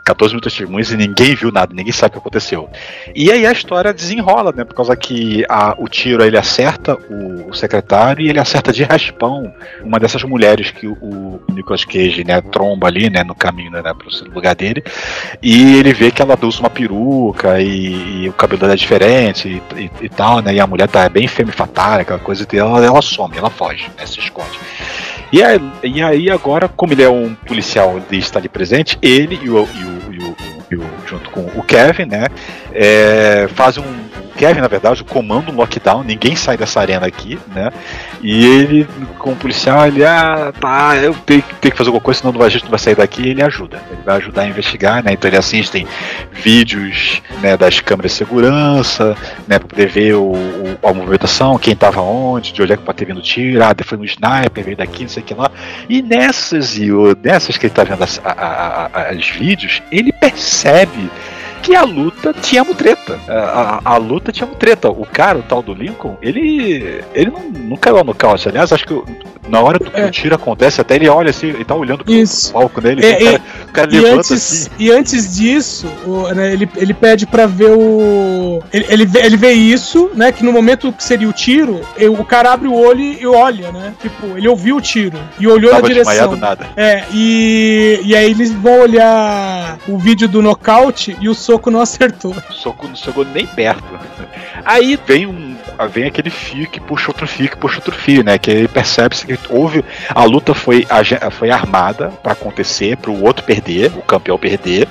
14 mil testemunhas e ninguém viu nada, ninguém sabe o que aconteceu. E aí a história desenrola, né? Por causa que a- o tiro ele acerta o, o secretário e ele acerta de raspão uma dessas mulheres que o, o Nicolas Cage, né, tromba ali, né, no caminho, né, pro lugar dele. E ele vê que ela usa uma peruca e, e o cabelo dela é diferente e, e- e tal, né? E a mulher tá bem femme fatale, aquela coisa, e ela, ela some, ela foge, né, se esconde. E aí, e aí agora, como ele é um policial e está ali presente, ele e o, e o- e o- e junto com o Kevin, né, é, um, Kevin, na verdade, comanda um lockdown, ninguém sai dessa arena aqui, né? E ele, como policial, ele, ah, tá, eu tenho, tenho que fazer alguma coisa, senão a gente não vai sair daqui, e ele ajuda. Ele vai ajudar a investigar, né? Então ele assiste vídeos né, das câmeras de segurança, né? Pra poder ver o, o- a movimentação, quem tava onde, de onde é que pode ter vindo tiro, ah, foi no sniper, veio daqui, não sei o que lá. E nessas, e o- nessas que ele tá vendo as, a- a- a- vídeos, ele percebe que a luta tinha mutreta. A, a, a luta tinha mutreta. O cara, o tal do Lincoln, ele. ele não, não caiu no caos. Aliás, acho que na hora do que o tiro acontece, até ele olha assim, ele tá olhando pro, Isso. palco dele, É, o cara, o cara E levanta antes, assim. e antes disso, o- né, ele, ele pede pra ver o. Ele, ele, vê, ele vê isso, né? Que no momento que seria o tiro, eu- o cara abre o olho e olha, né? Tipo, ele ouviu o tiro e olhou Tava na direção. nada. É, e, e aí eles vão olhar o vídeo do nocaute e o soco não acertou. O soco não chegou nem perto. Aí vem um. Vem aquele fio que puxa outro fio, que puxa outro fio, né? Que aí percebe-se que houve. A luta foi, foi armada pra acontecer, pro outro perder, o campeão perder,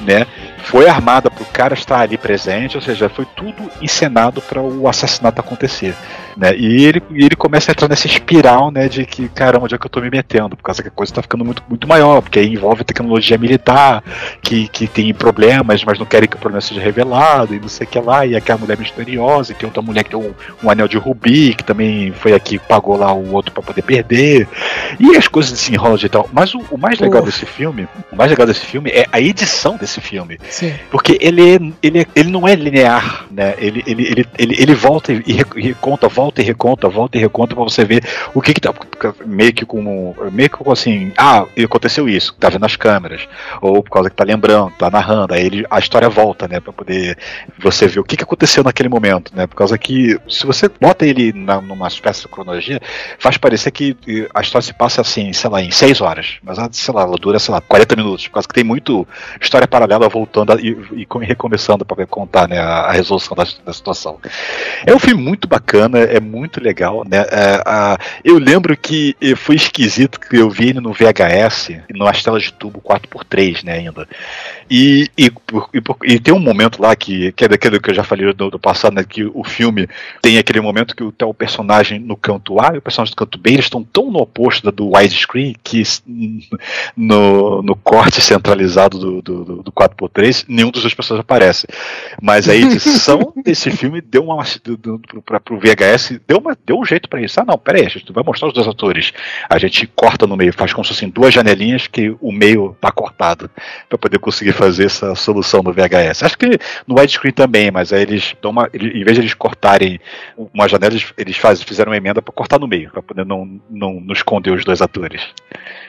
né? Foi armada pro cara estar ali presente, ou seja, foi tudo encenado para o assassinato acontecer, né? E ele, e ele começa a entrar nessa espiral, né? De que, caramba, onde é que eu tô me metendo? Por causa que a coisa tá ficando muito, muito maior, porque aí envolve tecnologia militar, que, que tem problemas, mas não querem que o problema seja revelado, e não sei o que lá, e aquela mulher misteriosa, e tem outra mulher que tem um, um anel de rubi, que também foi aqui pagou lá o outro para poder perder. E as coisas se enrolam de tal. Mas o, o mais legal desse filme, o mais legal desse filme é a edição desse filme. Sim. Porque ele, é- ele, é- ele não é linear, né? Ele, ele, ele, ele, ele volta e re- e reconta, volta e reconta, volta e reconta pra você ver o que que tá. Meio que como. Meio que como assim, ah, aconteceu isso, tá vendo as câmeras. Ou por causa que tá lembrando, tá narrando. Aí ele, a história volta, né? Pra poder você ver o que, que aconteceu naquele momento, né? Por causa que se você bota ele na, numa espécie de cronologia, faz parecer que a história se passa assim, sei lá, em seis horas. Mas, ela, sei lá, ela dura, sei lá, 40 minutos. Por causa que tem muito história paralela voltando e, e come- recomeçando para contar né, a, a resolução da, da situação. É um filme muito bacana, é muito legal, né? É, a- eu lembro que foi esquisito que eu vi ele no VHS, nas telas de tubo 4x3, né, ainda. E, e, e e tem um momento lá que, que é daquele que eu já falei do, do passado, né, que o filme tem aquele momento que o, tá o personagem no canto A e o personagem no canto B, eles estão tão no oposto do widescreen que no, no corte centralizado do, do, do, do 4x3, nenhum dos dois personagens aparece. Mas a edição desse filme deu uma do, do, pra, VHS, deu, uma, deu um jeito pra isso. Ah, não, peraí, a gente vai mostrar os dois atores. A gente corta no meio, faz como se fossem duas janelinhas que o meio tá cortado pra poder conseguir fazer essa solução no VHS. Acho que no widescreen também, mas aí eles dão uma. Em vez de eles cortarem uma janela, eles, faz, fizeram uma emenda pra cortar no meio, pra poder não, não, não esconder os dois atores.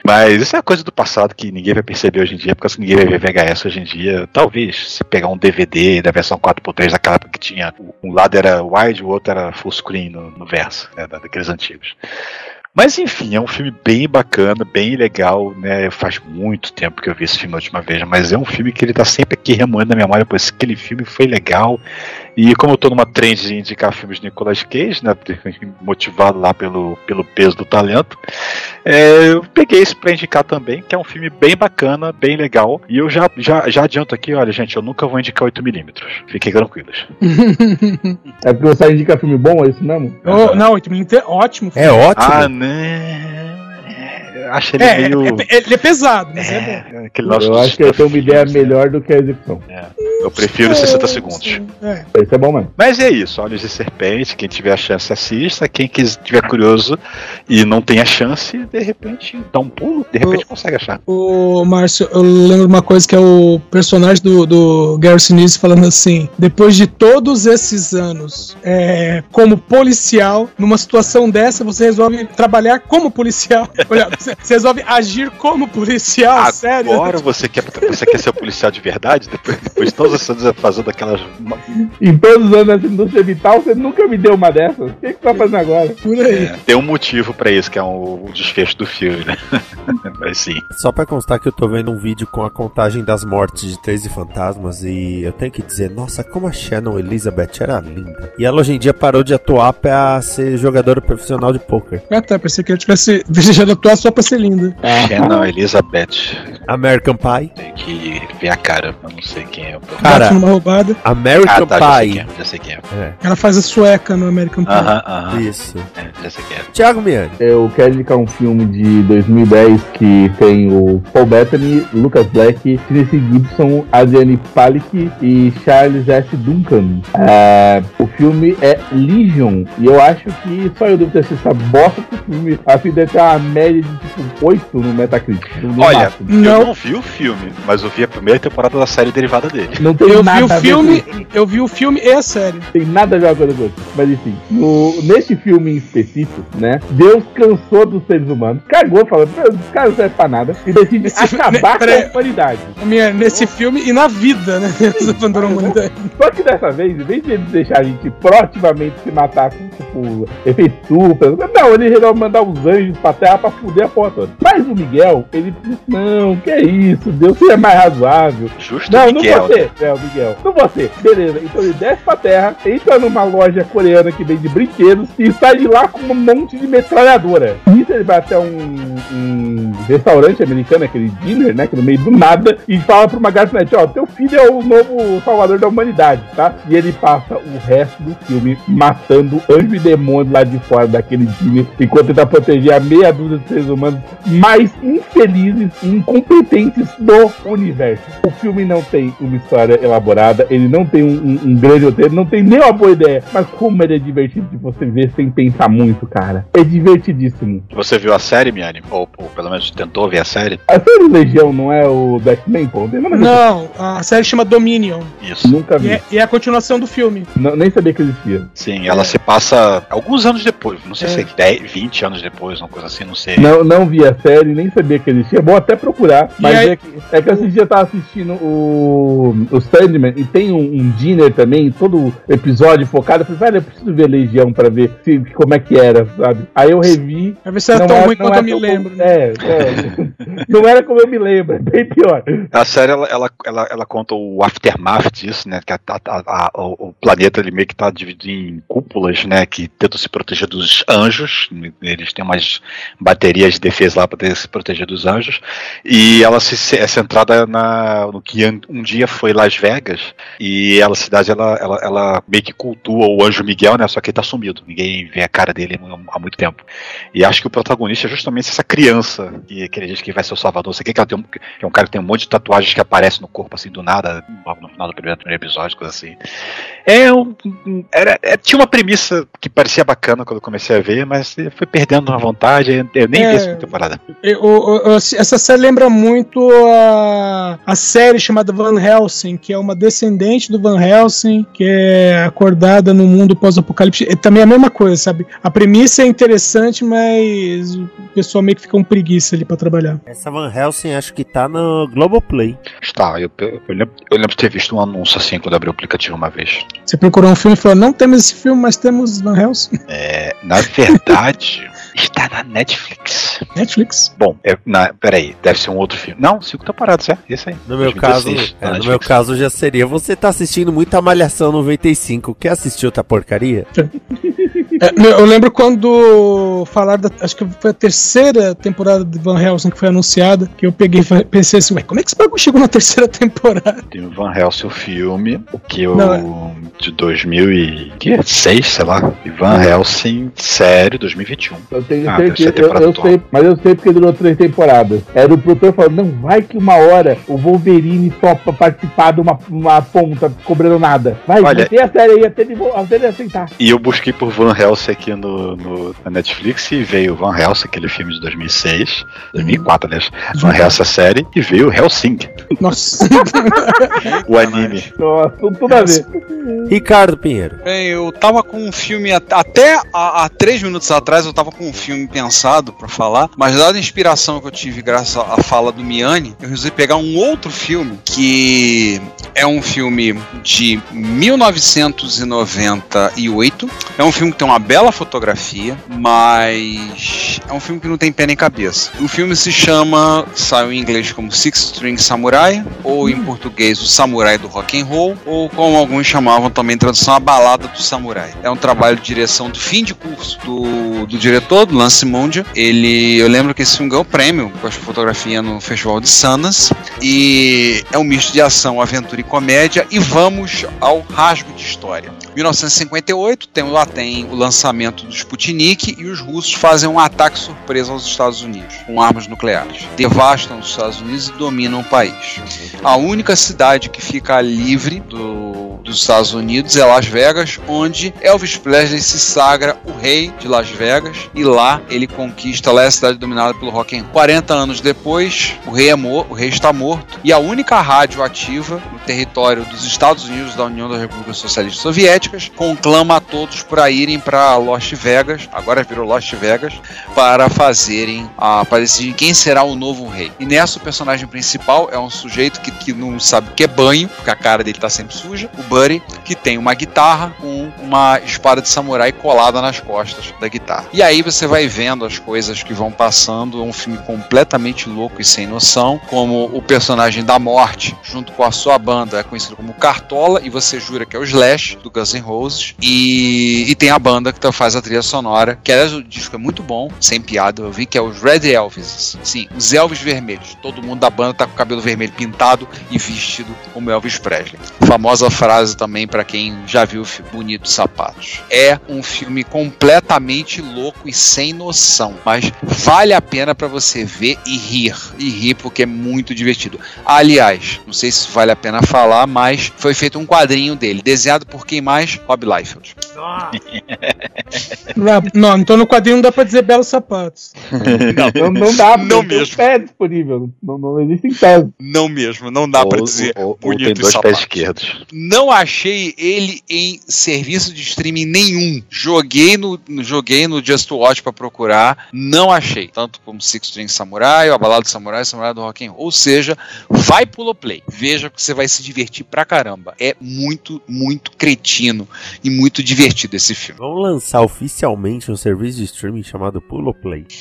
Mas isso é coisa do passado que ninguém vai perceber hoje em dia, porque ninguém vai ver VHS hoje em dia. Talvez se pegar um DVD da versão 4x3 daquela época que tinha. Um lado era wide, o outro era full screen no, no verso, né, da- daqueles antigos. Mas enfim, é um filme bem bacana, bem legal, né? Faz muito tempo que eu vi esse filme a última vez, mas é um filme que ele tá sempre aqui remoendo na memória, pois aquele filme foi legal. E como eu tô numa trend de indicar filmes de Nicolas Cage, né? Motivado lá pelo, pelo peso do talento, é, eu peguei esse pra indicar também, que é um filme bem bacana, bem legal. E eu já, já, já adianto aqui, olha, gente, eu nunca vou indicar 8mm. Fiquem tranquilos. É porque você indica filme bom, é isso mesmo? Oh, não, 8mm é ótimo. É ótimo. Ah, né? man. Acho ele É, meio. é, é- ele é pesado, mas é, bom. É, aquele nosso Eu acho que eu tenho uma ideia melhor do que a execução. Eu prefiro 60 segundos. É. Isso é bom mesmo. Mas é isso, Olhos de Serpente, quem tiver a chance assista, quem estiver curioso e não tem a chance, de repente dá um pulo, de repente consegue achar. Ô, Márcio, eu lembro uma coisa que é o personagem do, do Gary Sinise falando assim: depois de todos esses anos é, como policial, numa situação dessa, você resolve trabalhar como policial. Olha, você, você resolve agir como policial, sério. Agora você quer, você quer ser policial de verdade? Depois, depois de todos esses anos fazendo aquelas. Em todos os anos dessa indústria vital, você nunca me deu uma dessas. O que, que você tá fazendo agora? Por aí. É, tem um motivo pra isso, que é um, o desfecho do filme, né? Mas sim. Só pra constar que eu tô vendo um vídeo com a contagem das mortes de 13 fantasmas e eu tenho que dizer, nossa, como a Shannon Elizabeth era linda. E ela hoje em dia parou de atuar pra ser jogadora profissional de poker. Ah, tá. Pensei que eu tivesse desejado atuar só pra ser linda. É, não, Elizabeth. American Pie. Tem que ver a cara, eu não sei quem é. Cara, numa roubada. American Ah, tá, já sei Pie. quem é, já sei quem é. Ela faz a sueca no American Pie. Aham, aham. Isso. É, já sei quem é. Thiago Miani. Eu quero indicar um filme de 2010 que tem o Paul Bettany, Lucas Black, Tennessee Gibson, Adriane Palik e Charles S. Duncan. É, o filme é Legion e eu acho que só eu devo ter assistido essa bosta do filme. A filme deve ter uma média de 8 no Metacritic. no Olha, máximo. eu Não. não vi o filme, mas eu vi a primeira temporada da série derivada dele. Não tem Eu vi nada o a ver filme, com eu vi o filme e a série. tem nada a ver coisa com outra. Mas enfim, no, neste filme em específico, né? Deus cansou dos seres humanos, cagou, falando, "Meu, os caras não servem pra nada, e decide Nesse- acabar com peraí. a humanidade. Minha, nesse filme e na vida, né? Abandonou a humanidade. Só que dessa vez, em vez de ele deixar a gente proativamente se matar com, tipo, efeito super, não, ele resolve mandar os anjos pra terra pra fuder a porra toda. Mas o Miguel, ele disse, não, que é isso, Deus seja mais razoável. Justo Não, Miguel. não você. É, o Miguel. Não você. Beleza. Então ele desce pra terra, entra numa loja coreana que vende brinquedos e sai de lá com um monte de metralhadora. Nisso ele vai até um, um restaurante americano, aquele dinner, né? Que no meio do nada, e fala pra uma garçonete, ó, teu filho é o novo salvador da humanidade, tá? E ele passa o resto do filme matando anjo e demônio lá de fora daquele dinner, enquanto tenta proteger a meia dúzia de seres humanos mais infelizes e incompetentes do universo. O filme não tem uma história elaborada, ele não tem um, um- um grande roteiro, não tem nem uma boa ideia. Mas como ele é divertido de você ver sem pensar muito, cara. É divertidíssimo. Você viu a série, Miane? Ou, ou pelo menos tentou ver a série? A série Legião não é o do X-Men, pô? Não Não, a série chama Dominion. Isso. Nunca E vi. é, e é a continuação do filme. Não- nem sabia que existia. Sim, ela se passa alguns anos depois. Não sei É. se é 10, 20 anos depois, uma coisa assim, não sei. Não, não vi a série, nem sabia que existia. É bom até procurar. Mas aí- é, que, é que esse dia eu tava assistindo o, o Sandman e tem um, um dinner também, todo episódio focado. Eu falei, velho, eu preciso ver Legião pra ver se, como é que era, sabe? Aí eu revi. Vai ver se era não tão era- ruim quanto era eu me lembro. né? É, é. não era como eu me lembro, é bem pior. A série ela, ela, ela, ela conta o aftermath disso, né? Que a- a- a- o planeta ele meio que tá dividido em cúpulas, né? Que tentam se proteger dos anjos. Eles têm umas baterias de defesa lá para se proteger dos anjos. E ela se, é centrada na, no que um dia foi Las Vegas. E ela, a cidade ela, ela, ela meio que cultua o anjo Miguel, né? Só que ele tá sumido. Ninguém vê a cara dele há muito tempo. E acho que o protagonista é justamente essa criança que, que ele diz que vai ser o salvador. Você quer que ela tem um, que é um cara que tem um monte de tatuagens que aparece no corpo assim do nada, no final do primeiro, primeiro episódio, coisa assim. É um. Era, é- tinha uma premissa que parecia bacana quando eu comecei a ver, mas foi perdendo a vontade. Eu nem É. vi a temporada. Eu- eu- eu- essa série lembra muito a, a série chamada Van Helsing, que é uma descendente do Van Helsing, que é acordada no mundo pós-apocalipse. É também a mesma coisa, sabe? A premissa é interessante, mas o pessoal meio que fica com preguiça ali pra trabalhar. Essa Van Helsing acho que tá no Globoplay. Está, eu, eu, lembro, eu lembro de ter visto um anúncio assim quando abri o aplicativo uma vez. Você procurou um filme e falou: não temos esse filme, mas temos Van Helsing. É, na verdade, está na Netflix. Netflix. Bom, é, na, peraí, deve ser um outro filme. Não, cinco temporadas, é, esse aí. No meu 2016, caso, é, no meu caso já seria. Você tá assistindo muita Malhação 95. Quer assistir outra porcaria? É, eu lembro quando falaram, da, acho que foi a terceira temporada de Van Helsing que foi anunciada, que eu peguei e pensei assim, ué, como é que esse bagulho chegou na terceira temporada? Tem o Van Helsing o filme, que eu Não, é. de 2006, sei lá. E Van Helsing série 2021. Eu tenho Ah, certeza, eu, eu sei, mas eu sei porque durou três temporadas. Era o produtor falando, não, vai que uma hora o Wolverine topa participar de uma, uma ponta cobrando nada. Vai, Olha- tem a série aí até ele, até ele aceitar. E eu busquei por Van Helsing aqui no, no- na Netflix e veio Van Helsing, aquele filme de 2006, 2004, aliás. Van Helsing a série e veio Helsing, Nossa. o anime. Nossa, tudo, a ver. Ricardo Pinheiro. Bem, eu tava com um filme at- até há, há três minutos atrás eu tava com um filme pensado pra falar, mas dada a inspiração que eu tive graças à à fala do Miani, eu resolvi pegar um outro filme que é um filme de 1998. É um filme que tem uma bela fotografia, mas é um filme que não tem pé nem cabeça. O filme se chama, saiu em inglês como Six String Samurai, ou em português O Samurai do Rock and Roll, ou como alguns chamavam também em tradução A Balada do Samurai. É um trabalho de direção do fim de curso do, do diretor do Lance Mundia. Ele, eu lembro que esse filme ganhou prêmio com a fotografia no Festival de Sundance e é um misto de ação, aventura e comédia. E vamos ao rasgo de história. 1958 tem, lá tem o lançamento do Sputnik e os russos fazem um ataque surpresa aos Estados Unidos com armas nucleares. Devastam os Estados Unidos e dominam o país. A única cidade que fica livre do, dos Estados Unidos é Las Vegas, onde Elvis Presley se sagra o rei de Las Vegas e lá ele conquista lá é a cidade dominada pelo rock and roll. 40 anos depois, o rei, é o rei está morto e a única rádio ativa no território dos Estados Unidos da União das Repúblicas Socialistas Soviéticas conclama a todos para irem para Las Vegas, agora virou Las Vegas, para fazerem a para decidir quem será o novo rei. E nessa o personagem principal é um sujeito que, que não sabe o que é banho, porque a cara dele tá sempre suja, o Buddy, que tem uma guitarra com uma espada de samurai colada nas costas da guitarra. E aí você vai vendo as coisas que vão passando, é um filme completamente louco e sem noção, como o personagem da morte, junto com a sua banda, é conhecido como Cartola, e você jura que é o Slash, do Guns N' Roses, e, e tem a banda que faz a trilha sonora, que aliás o disco é muito bom, sem piada, eu vi que é os Red Elvis. Sim, os Elvis vermelhos. Todo mundo da banda tá com o cabelo vermelho pintado e vestido como Elvis Presley. Famosa frase também para quem já viu o filme Bonitos Sapatos. É um filme completamente louco e sem noção, mas vale a pena para você ver e rir. E rir porque é muito divertido. Aliás, não sei se vale a pena falar, mas foi feito um quadrinho dele, desenhado por quem mais? Rob Liefeld. Não, não, então no quadrinho não dá pra dizer belos sapatos. Não, não dá, Não tem mesmo. pé disponível. Não, não existem pés. Não mesmo, não dá pra dizer ou, ou tem bonito e dois sapato. pés esquerdos. Não achei ele em serviço de streaming nenhum. Joguei no, joguei no Just Watch pra procurar, não achei. Tanto como Six String Samurai, a Balada do Samurai, Samurai do Rock and Roll. Ou seja, vai pulo play. Veja que você vai se divertir pra caramba. É muito, muito cretino e muito divertido esse filme. Vamos lançar oficialmente um serviço de streaming chamado Pulo Play.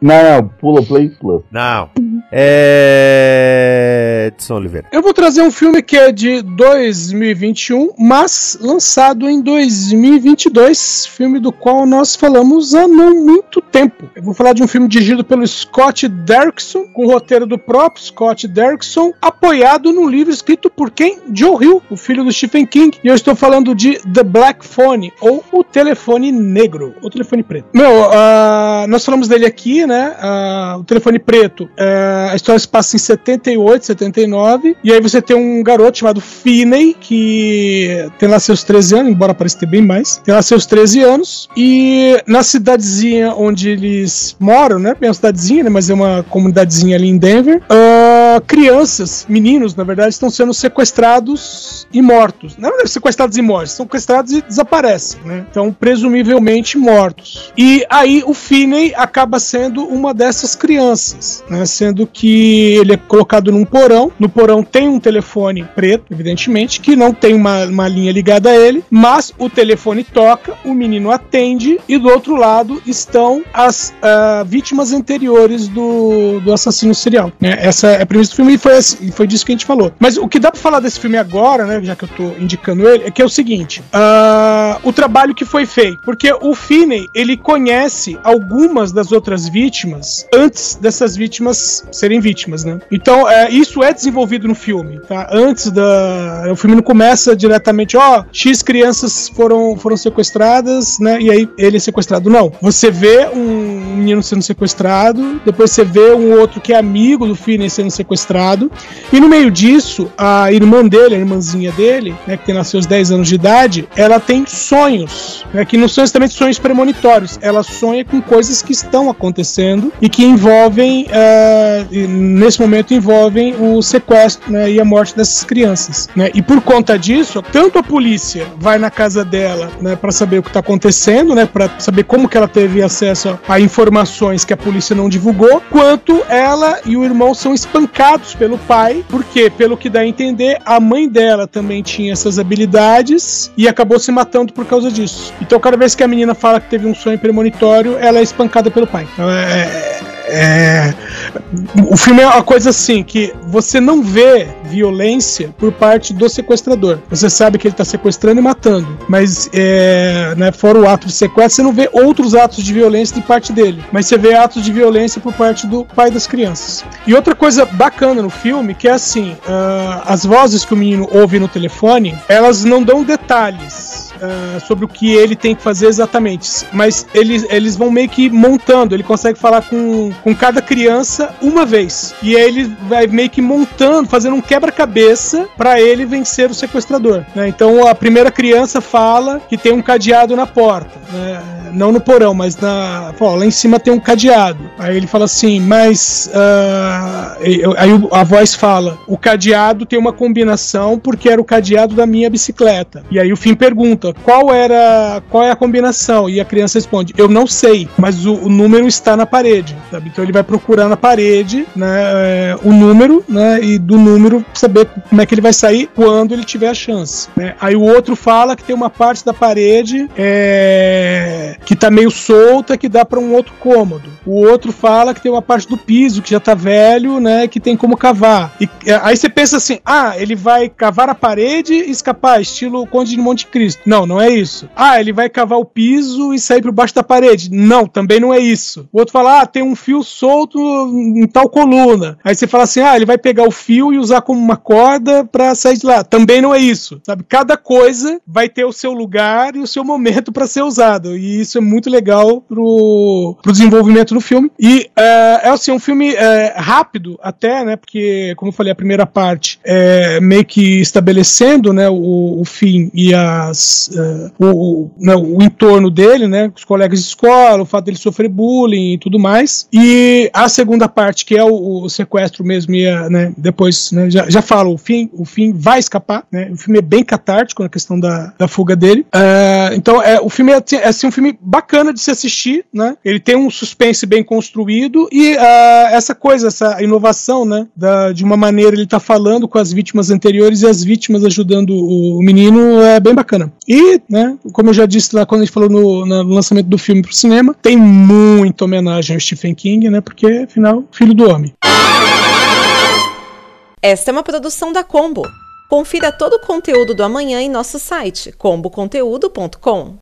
Não, não, Pula Play Plus. Não. É. Edson Oliveira. Eu vou trazer um filme que é de 2021, mas lançado em 2022, filme do qual nós falamos há não muito tempo. Eu vou falar de um filme dirigido pelo Scott Derrickson, com o roteiro do próprio Scott Derrickson, apoiado num livro escrito por quem? Joe Hill, o filho do Stephen King. E eu estou falando de The Black Phone, ou O Telefone Negro, ou Telefone Preto. Meu, ah, nós falamos dele aqui, né? Ah, o Telefone Preto, ah, a história se passa em 78, 79, e aí você tem um garoto chamado Finney, que tem lá seus 13 anos, embora pareça ter bem mais, tem lá seus 13 anos, e na cidadezinha onde eles moram, né? Bem uma cidadezinha, né? Mas é uma comunidadezinha ali em Denver, crianças, meninos, na verdade, estão sendo sequestrados e mortos. Não é sequestrados e mortos, são sequestrados e desaparecem, né? Então, presumivelmente mortos. E aí o Finney acaba sendo uma dessas crianças, né? Sendo que ele é colocado num porão. No porão tem um telefone preto, evidentemente, que não tem uma, uma linha ligada a ele, mas o telefone toca, o menino atende e do outro lado estão as ah, vítimas anteriores do, do assassino serial. né? Essa é a premissa do filme e foi, assim- foi disso que a gente falou. Mas o que dá pra falar desse filme agora, né, já que eu tô indicando ele, é que é o seguinte: ah, o trabalho que foi feito. Porque o Finney, ele conhece algumas das outras vítimas antes dessas vítimas serem vítimas, né? Então, é, isso é desenvolvido no filme, tá? Antes da. O filme não começa diretamente, ó, X crianças foram, foram sequestradas, né? E aí ele é sequestrado. Não. Você vê um menino sendo sequestrado, depois você vê um outro que é amigo do Finney sendo sequestrado, e no meio disso, a irmã dele, a irmãzinha dele, né, que tem lá seus 10 anos de idade, ela tem sonhos, né, que não são exatamente sonhos premonitórios, ela sonha com coisas que estão acontecendo e que envolvem, e nesse momento, envolvem o sequestro né, e a morte dessas crianças. Né? E por conta disso, tanto a polícia vai na casa dela né, para saber o que está acontecendo, né, para saber como que ela teve acesso a informações que a polícia não divulgou, quanto ela e o irmão são espancados pelo pai, porque, pelo que dá a entender, a mãe dela também tinha essas habilidades e acabou se matando por causa disso. Então, cada vez que a menina fala que teve um sonho premonitório, ela é espancada pelo pai. Então, é- é, o filme é uma coisa assim que você não vê violência por parte do sequestrador. Você sabe que ele está sequestrando e matando, mas é, né, fora o ato de sequestro, você não vê outros atos de violência de parte dele, mas você vê atos de violência por parte do pai das crianças. E outra coisa bacana no filme que é assim, uh, as vozes que o menino ouve no telefone, elas não dão detalhes uh, sobre o que ele tem que fazer exatamente. Mas eles, eles vão meio que montando. Ele consegue falar com, com cada criança uma vez. E aí ele vai meio que montando, fazendo um quebra-cabeça para ele vencer o sequestrador. Né? Então a primeira criança fala que tem um cadeado na porta. Né? Não no porão, mas na. Pô, lá em cima tem um cadeado. Aí ele fala assim, mas. Uh, aí a voz fala: o cadeado tem uma combinação porque era o cadeado da minha bicicleta. E aí o fim pergunta: qual era qual é a combinação? E a criança responde: Eu não sei, mas o, o número está na parede. Sabe? Então ele vai procurar na parede né, é, o número, né? E do número saber como é que ele vai sair quando ele tiver a chance. Né? Aí o outro fala que tem uma parte da parede é, que está meio solta que dá para um outro cômodo. O outro fala que tem uma parte do piso que já está velho, né? Que tem como cavar. E é, aí você pensa assim: ah, ele vai cavar a parede e escapar, estilo Conde de Monte Cristo. Não, não é isso. Ah, ele vai cavar o piso e sair por baixo da parede. Não, também não é isso. O outro fala, ah, tem um fio solto em tal coluna. Aí você fala assim, ah, ele vai pegar o fio e usar como uma corda para sair de lá. Também não é isso. Sabe? Cada coisa vai ter o seu lugar e o seu momento para ser usado. E isso é muito legal pro, pro desenvolvimento do filme. E é, é assim, um filme é, rápido até, né? Porque, como eu falei, a primeira parte é meio que estabelecendo né, o, o fim e as uh, o, né, o entorno dele, né, os colegas de escola, o fato dele sofrer bullying e tudo mais. E a segunda parte, que é o, o sequestro mesmo, e a, né, depois né, já, já falo, o fim, o fim vai escapar. Né, o filme é bem catártico na questão da, da fuga dele. Uh, então, é, o filme é, é assim, um filme bacana de se assistir. Né, ele tem um suspense bem construído e uh, essa coisa, essa inovação né, da, de uma maneira ele está falando com as vítimas anteriores e as vítimas ajudando o, o menino é bem bacana. E, né, como eu já disse lá quando a gente falou no, no lançamento do filme pro cinema, tem muita homenagem ao Stephen King, né? Porque, afinal, filho do homem. Esta é uma produção da Combo. Confira todo o conteúdo do amanhã em nosso site comboconteúdo.com.